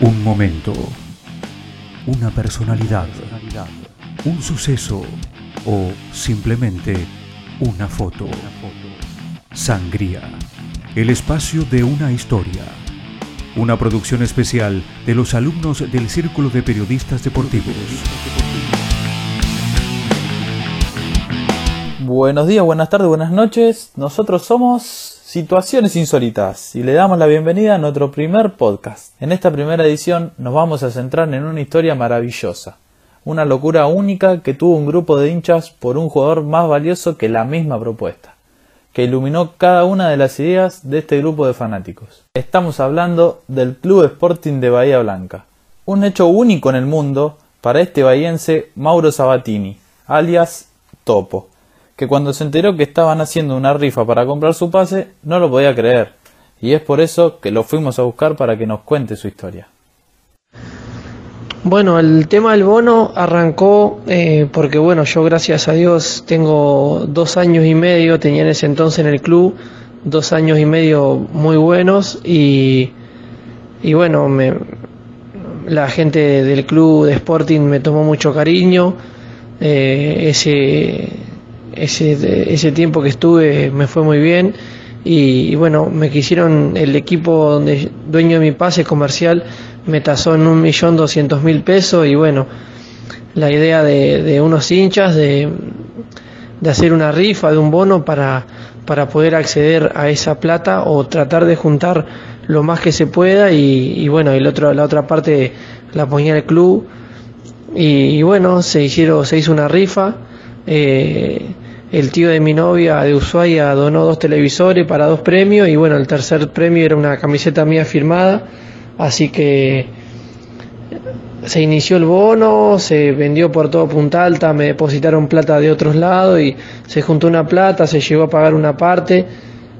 Un momento, una personalidad, un suceso o simplemente una foto. Sangría, el espacio de una historia. Una producción especial de los alumnos del Círculo de Periodistas Deportivos. Buenos días, buenas tardes, buenas noches. Nosotros somos Situaciones Insólitas y le damos la bienvenida a nuestro primer podcast. En esta primera edición nos vamos a centrar en una historia maravillosa, una locura única que tuvo un grupo de hinchas por un jugador más valioso que la misma propuesta, que iluminó cada una de las ideas de este grupo de fanáticos. Estamos hablando del Club Sporting de Bahía Blanca, un hecho único en el mundo para este bahiense Mauro Sabatini, alias Topo que cuando se enteró que estaban haciendo una rifa para comprar su pase, no lo podía creer, y es por eso que lo fuimos a buscar para que nos cuente su historia. Bueno, el tema del bono arrancó eh, porque, bueno, yo gracias a Dios tengo dos años y medio, tenía en ese entonces en el club, dos años y medio muy buenos y, y bueno, me, la gente del club de Sporting me tomó mucho cariño, eh, ese ese, ese tiempo que estuve me fue muy bien y, bueno, me quisieron, el equipo donde dueño de mi pase comercial me tasó en un millón doscientos mil pesos y bueno, la idea de, de unos hinchas de, de, hacer una rifa, de un bono para, para poder acceder a esa plata o tratar de juntar lo más que se pueda y, y bueno, el otro, la otra parte la ponía el club y, y bueno, se, hicieron, se hizo una rifa. Eh, el tío de mi novia de Ushuaia donó dos televisores para dos premios y bueno, el tercer premio era una camiseta mía firmada, así que se inició el bono, se vendió por todo Punta Alta, me depositaron plata de otros lados y se juntó una plata, se llegó a pagar una parte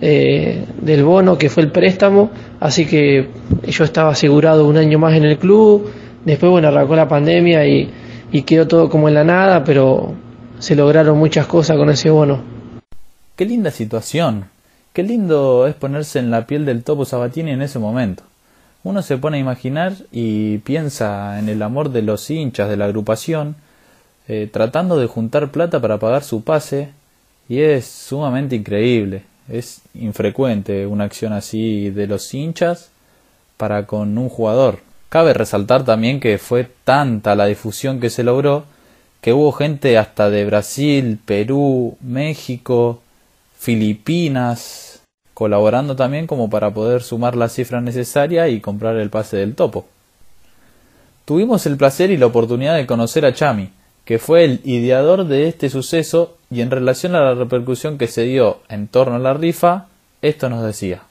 eh, del bono que fue el préstamo, así que yo estaba asegurado un año más en el club, después bueno, arrancó la pandemia y, y quedó todo como en la nada, pero se lograron muchas cosas con ese bono. Qué linda situación. Qué lindo es ponerse en la piel del Topo Sabatini en ese momento. Uno se pone a imaginar y piensa en el amor de los hinchas de la agrupación, eh, tratando de juntar plata para pagar su pase, y es sumamente increíble. Es infrecuente una acción así de los hinchas para con un jugador. Cabe resaltar también que fue tanta la difusión que se logró que hubo gente hasta de Brasil, Perú, México, Filipinas, colaborando también como para poder sumar la cifra necesaria y comprar el pase del topo. Tuvimos el placer y la oportunidad de conocer a Chami, que fue el ideador de este suceso y en relación a la repercusión que se dio en torno a la rifa, esto nos decía.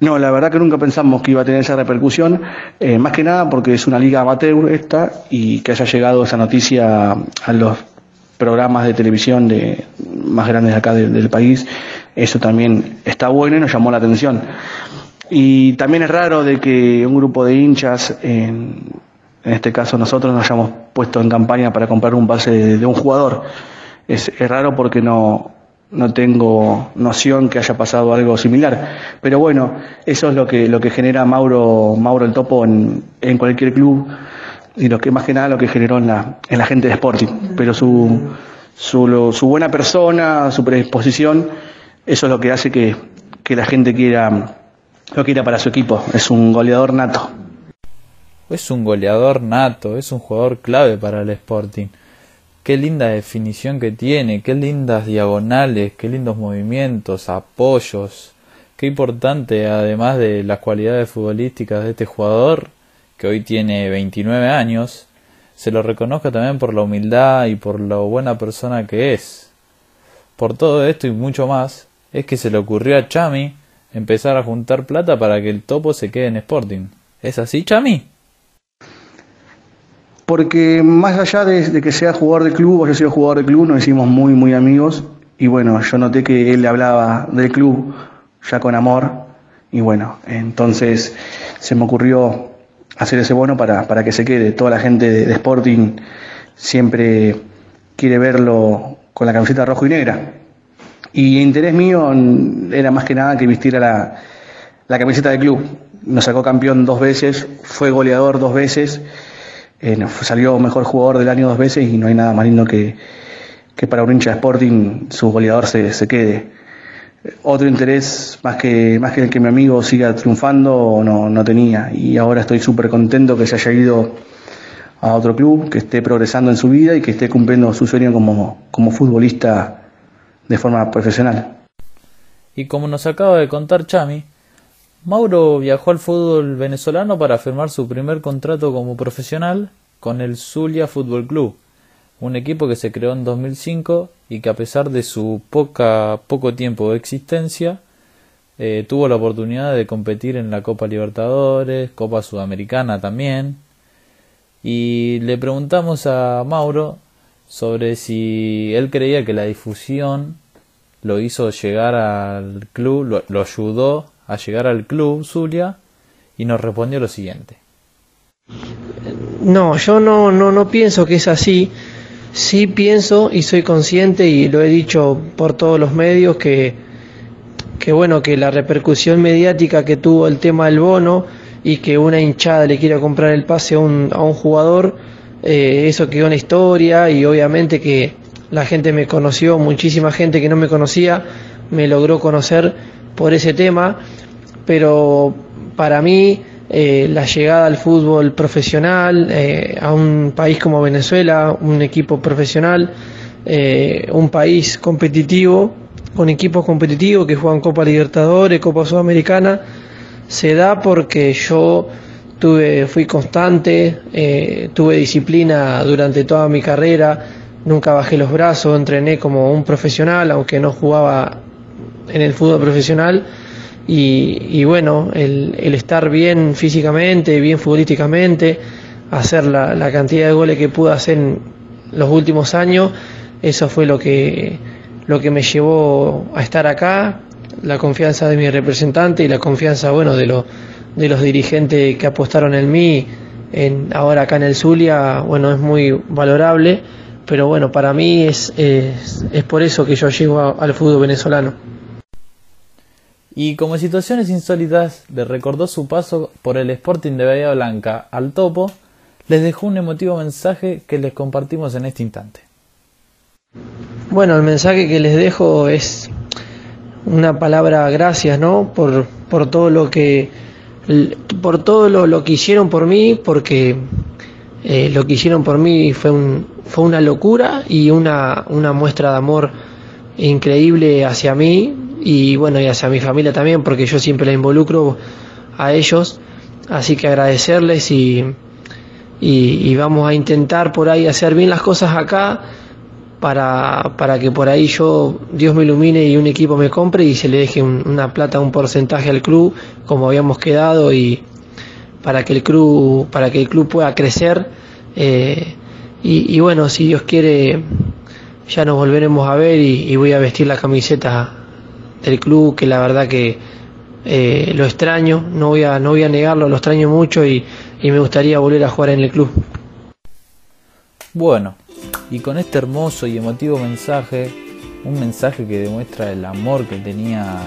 No, la verdad que nunca pensamos que iba a tener esa repercusión, eh, más que nada porque es una liga amateur esta y que haya llegado esa noticia a los programas de televisión de, más grandes acá del país, eso también está bueno y nos llamó la atención. Y también es raro de que un grupo de hinchas, en, este caso nosotros, nos hayamos puesto en campaña para comprar un pase de, un jugador. Es raro porque no, no tengo noción que haya pasado algo similar. Pero bueno, eso es lo que, lo que genera Mauro, Mauro el Topo en, en cualquier club y lo que más que nada lo que generó en la, en la gente de Sporting. Pero su, su, su buena persona, su predisposición, eso es lo que hace que, que la gente quiera, lo quiera para su equipo. Es un goleador nato. Es un goleador nato, es un jugador clave para el Sporting. Qué linda definición que tiene, qué lindas diagonales, qué lindos movimientos, apoyos. Qué importante, además de las cualidades futbolísticas de este jugador, que hoy tiene 29 años, se lo reconozca también por la humildad y por lo buena persona que es. Por todo esto y mucho más, es que se le ocurrió a Chami empezar a juntar plata para que el topo se quede en Sporting. ¿Es así, Chami? Porque más allá de, que sea jugador de club o yo soy jugador de club, nos hicimos muy, muy amigos. Y bueno, yo noté que él le hablaba del club ya con amor. Y bueno, entonces se me ocurrió hacer ese bono para, para que se quede. Toda la gente de, Sporting siempre quiere verlo con la camiseta rojo y negra. Y interés mío era más que nada que vistiera la, la camiseta del club. nos sacó campeón dos veces, fue goleador dos veces, eh, salió mejor jugador del año dos veces y no hay nada más lindo que, que para un hincha de Sporting su goleador se, se quede. Otro interés más que, más que el que mi amigo siga triunfando no, no tenía y ahora estoy súper contento que se haya ido a otro club, que esté progresando en su vida y que esté cumpliendo su sueño como, como futbolista de forma profesional. Y como nos acaba de contar Chami, Mauro viajó al fútbol venezolano para firmar su primer contrato como profesional con el Zulia Fútbol Club, un equipo que se creó en 2005 y que a pesar de su poca, poco tiempo de existencia, eh, tuvo la oportunidad de competir en la Copa Libertadores, Copa Sudamericana también. Y le preguntamos a Mauro sobre si él creía que la difusión lo hizo llegar al club, lo, ayudó a llegar al club Zulia y nos respondió lo siguiente. No, yo no, no, no pienso que es así. Sí pienso y soy consciente y lo he dicho por todos los medios que, que bueno, que la repercusión mediática que tuvo el tema del bono y que una hinchada le quiera comprar el pase a un, a un jugador, eh, eso quedó en historia y obviamente que la gente me conoció, muchísima gente que no me conocía me logró conocer por ese tema, pero para mí eh, la llegada al fútbol profesional, eh, a un país como Venezuela, un equipo profesional, eh, un país competitivo, con equipos competitivos que juegan Copa Libertadores, Copa Sudamericana, se da porque yo tuve, fui constante, tuve disciplina durante toda mi carrera, nunca bajé los brazos, entrené como un profesional, aunque no jugaba en el fútbol profesional y, bueno, el, estar bien físicamente, bien futbolísticamente, hacer la, cantidad de goles que pude hacer en los últimos años, eso fue lo que, lo que me llevó a estar acá, la confianza de mi representante y la confianza, bueno, de, de los dirigentes que apostaron en mí, en, ahora acá en el Zulia, bueno, es muy valorable, pero bueno, para mí es, es, por eso que yo llego al fútbol venezolano. Y como situaciones insólitas le recordó su paso por el Sporting de Bahía Blanca al topo, les dejó un emotivo mensaje que les compartimos en este instante. Bueno, el mensaje que les dejo es una palabra gracias, ¿no? Por, por todo lo que por todo lo, que hicieron por mí, porque eh, lo que hicieron por mí fue un, fue una locura y una, una muestra de amor increíble hacia mí y bueno, y hacia mi familia también, porque yo siempre la involucro a ellos, así que agradecerles y, y, vamos a intentar por ahí hacer bien las cosas acá para, para que por ahí yo, Dios me ilumine y un equipo me compre y se le deje una plata, un porcentaje al club, como habíamos quedado, y para que el club, para que el club pueda crecer. Eh, y, bueno, si Dios quiere, ya nos volveremos a ver y voy a vestir la camiseta del club, que la verdad que eh, lo extraño, no voy, a, no voy a negarlo, lo extraño mucho y, y me gustaría volver a jugar en el club. Bueno, y con este hermoso y emotivo mensaje, un mensaje que demuestra el amor que tenía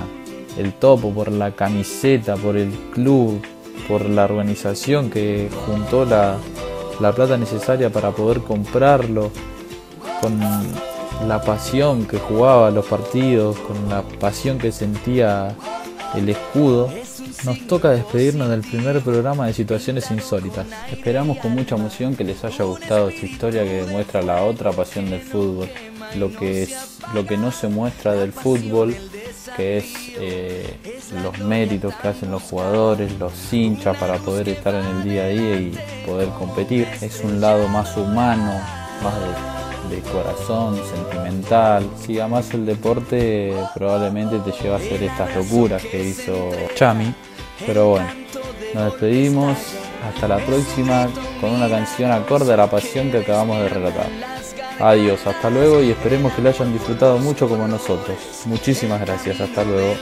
el topo por la camiseta, por el club, por la organización que juntó la, la plata necesaria para poder comprarlo, con la pasión que jugaba los partidos, con la pasión que sentía el escudo, nos toca despedirnos del primer programa de situaciones insólitas. Esperamos con mucha emoción que les haya gustado esta historia que demuestra la otra pasión del fútbol, lo que lo que no se muestra del fútbol, que es eh, los méritos que hacen los jugadores, los hinchas para poder estar en el día a día y poder competir. Es un lado más humano, más de de corazón, sentimental. Si amas el deporte, probablemente te lleva a hacer estas locuras que hizo Chami. Pero bueno, nos despedimos. Hasta la próxima con una canción acorde a la pasión que acabamos de relatar. Adiós, hasta luego y esperemos que lo hayan disfrutado mucho como nosotros. Muchísimas gracias, hasta luego.